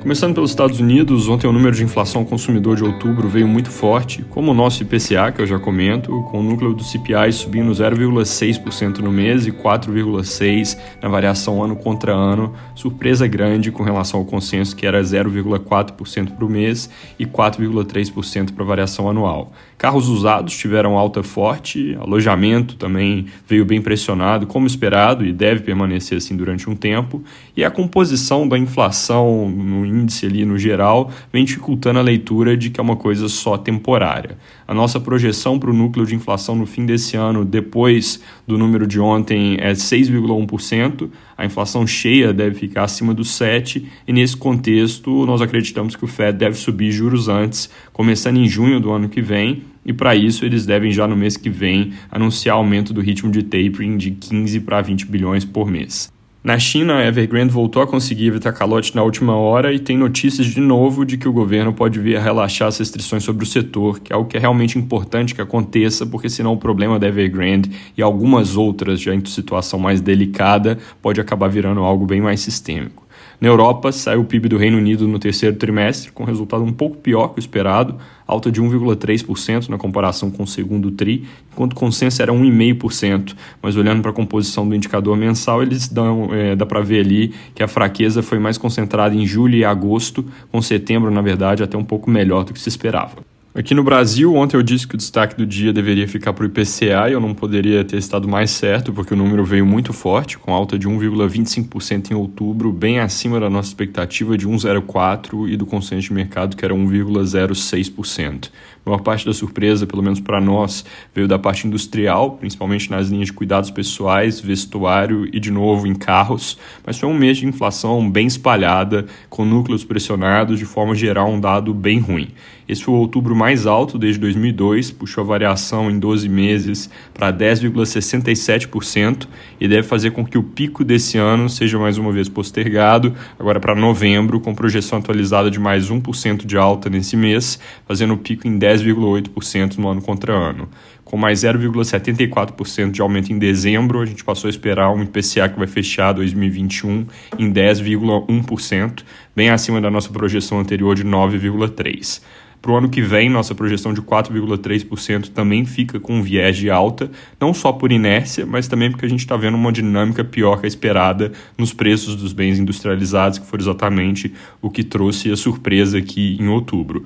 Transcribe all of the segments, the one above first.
Começando pelos Estados Unidos, ontem o número de inflação consumidor de outubro veio muito forte, como o nosso IPCA, que eu já comento, com o núcleo do CPI subindo 0,6% no mês e 4,6% na variação ano contra ano, surpresa grande com relação ao consenso que era 0,4% para o mês e 4,3% para a variação anual. Carros usados tiveram alta forte, alojamento também veio bem pressionado, como esperado, e deve permanecer assim durante um tempo, e a composição da inflação no índice ali no geral, vem dificultando a leitura de que é uma coisa só temporária. A nossa projeção para o núcleo de inflação no fim desse ano, depois do número de ontem, é 6,1%. A inflação cheia deve ficar acima dos 7%, e nesse contexto, nós acreditamos que o Fed deve subir juros antes, começando em junho do ano que vem, e para isso eles devem já no mês que vem anunciar aumento do ritmo de tapering de 15 para 20 bilhões por mês. Na China, a Evergrande voltou a conseguir evitar calote na última hora e tem notícias de novo de que o governo pode vir a relaxar as restrições sobre o setor, que é algo que é realmente importante que aconteça, porque senão o problema da Evergrande e algumas outras já em situação mais delicada pode acabar virando algo bem mais sistêmico. Na Europa, saiu o PIB do Reino Unido no terceiro trimestre, com resultado um pouco pior que o esperado, alta de 1,3% na comparação com o segundo TRI, enquanto o consenso era 1,5%. Mas olhando para a composição do indicador mensal, eles dão, é, dá para ver ali que a fraqueza foi mais concentrada em julho e agosto, com setembro, na verdade, até um pouco melhor do que se esperava. Aqui no Brasil, ontem eu disse que o destaque do dia deveria ficar para o IPCA e eu não poderia ter estado mais certo, porque o número veio muito forte, com alta de 1,25% em outubro, bem acima da nossa expectativa de 1,04% e do consenso de mercado, que era 1,06%. A maior parte da surpresa, pelo menos para nós, veio da parte industrial, principalmente nas linhas de cuidados pessoais, vestuário e, de novo, em carros. Mas foi um mês de inflação bem espalhada, com núcleos pressionados, de forma geral, um dado bem ruim. Esse foi o outubro mais alto desde 2002, puxou a variação em 12 meses para 10,67% e deve fazer com que o pico desse ano seja mais uma vez postergado, agora para novembro, com projeção atualizada de mais 1% de alta nesse mês, fazendo o pico em 10 10,8% no ano contra ano. Com mais 0,74% de aumento em dezembro, a gente passou a esperar um IPCA que vai fechar 2021 em 10,1%, bem acima da nossa projeção anterior de 9,3%. Para o ano que vem, nossa projeção de 4,3% também fica com um viés de alta, não só por inércia, mas também porque a gente está vendo uma dinâmica pior que a esperada nos preços dos bens industrializados, que foi exatamente o que trouxe a surpresa aqui em outubro.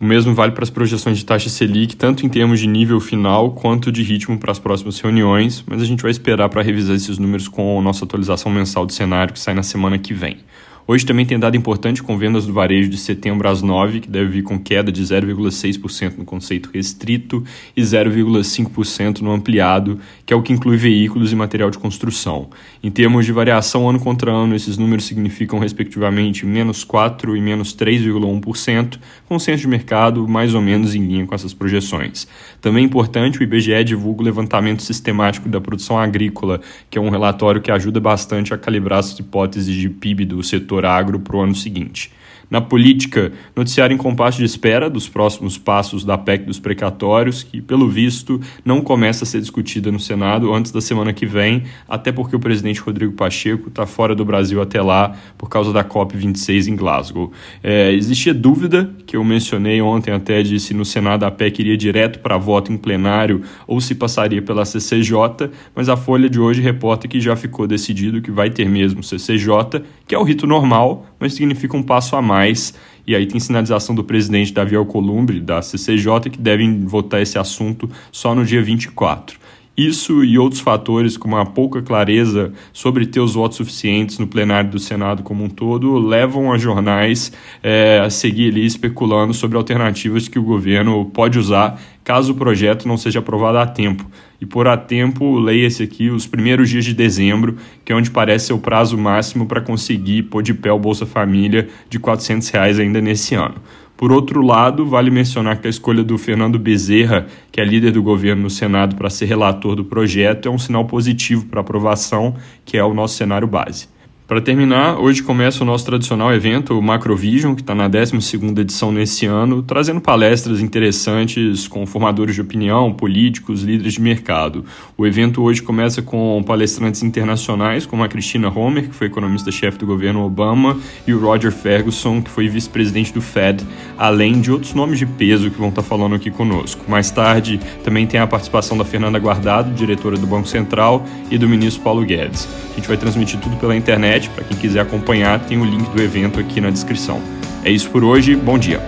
O mesmo vale para as projeções de taxa Selic, tanto em termos de nível final quanto de ritmo para as próximas reuniões, mas a gente vai esperar para revisar esses números com a nossa atualização mensal de cenário que sai na semana que vem. Hoje também tem dado importante com vendas do varejo de setembro às 9, que deve vir com queda de 0,6% no conceito restrito e 0,5% no ampliado, que é o que inclui veículos e material de construção. Em termos de variação ano contra ano, esses números significam respectivamente menos 4% e menos 3,1%, consenso de mercado mais ou menos em linha com essas projeções. Também é importante, o IBGE divulga o levantamento sistemático da produção agrícola, que é um relatório que ajuda bastante a calibrar as hipóteses de PIB do setor setor agro para o ano seguinte. Na política, noticiário em compasso de espera dos próximos passos da PEC dos precatórios, que, pelo visto, não começa a ser discutida no Senado antes da semana que vem, até porque o presidente Rodrigo Pacheco está fora do Brasil até lá por causa da COP26 em Glasgow. É, existia dúvida, que eu mencionei ontem até, de se no Senado a PEC iria direto para voto em plenário ou se passaria pela CCJ, mas a Folha de hoje reporta que já ficou decidido que vai ter mesmo CCJ, que é o rito normal, mas significa um passo a mais. E aí tem sinalização do presidente Davi Alcolumbre, da CCJ, que devem votar esse assunto só no dia 24. Isso e outros fatores, como a pouca clareza sobre ter os votos suficientes no plenário do Senado como um todo, levam a jornais é, a seguir ali especulando sobre alternativas que o governo pode usar caso o projeto não seja aprovado a tempo. E por a tempo, leia-se aqui os primeiros dias de dezembro, que é onde parece ser o prazo máximo para conseguir pôr de pé o Bolsa Família de 400 reais ainda nesse ano. Por outro lado, vale mencionar que a escolha do Fernando Bezerra, que é líder do governo no Senado, para ser relator do projeto é um sinal positivo para aprovação, que é o nosso cenário base. Para terminar, hoje começa o nosso tradicional evento, o Macrovision, que está na 12ª edição nesse ano, trazendo palestras interessantes com formadores de opinião, políticos, líderes de mercado. O evento hoje começa com palestrantes internacionais, como a Cristina Homer, que foi economista-chefe do governo Obama, e o Roger Ferguson, que foi vice-presidente do Fed, além de outros nomes de peso que vão estar tá falando aqui conosco. Mais tarde, também tem a participação da Fernanda Guardado, diretora do Banco Central, e do ministro Paulo Guedes. A gente vai transmitir tudo pela internet para quem quiser acompanhar, tem o link do evento aqui na descrição. É isso por hoje, bom dia.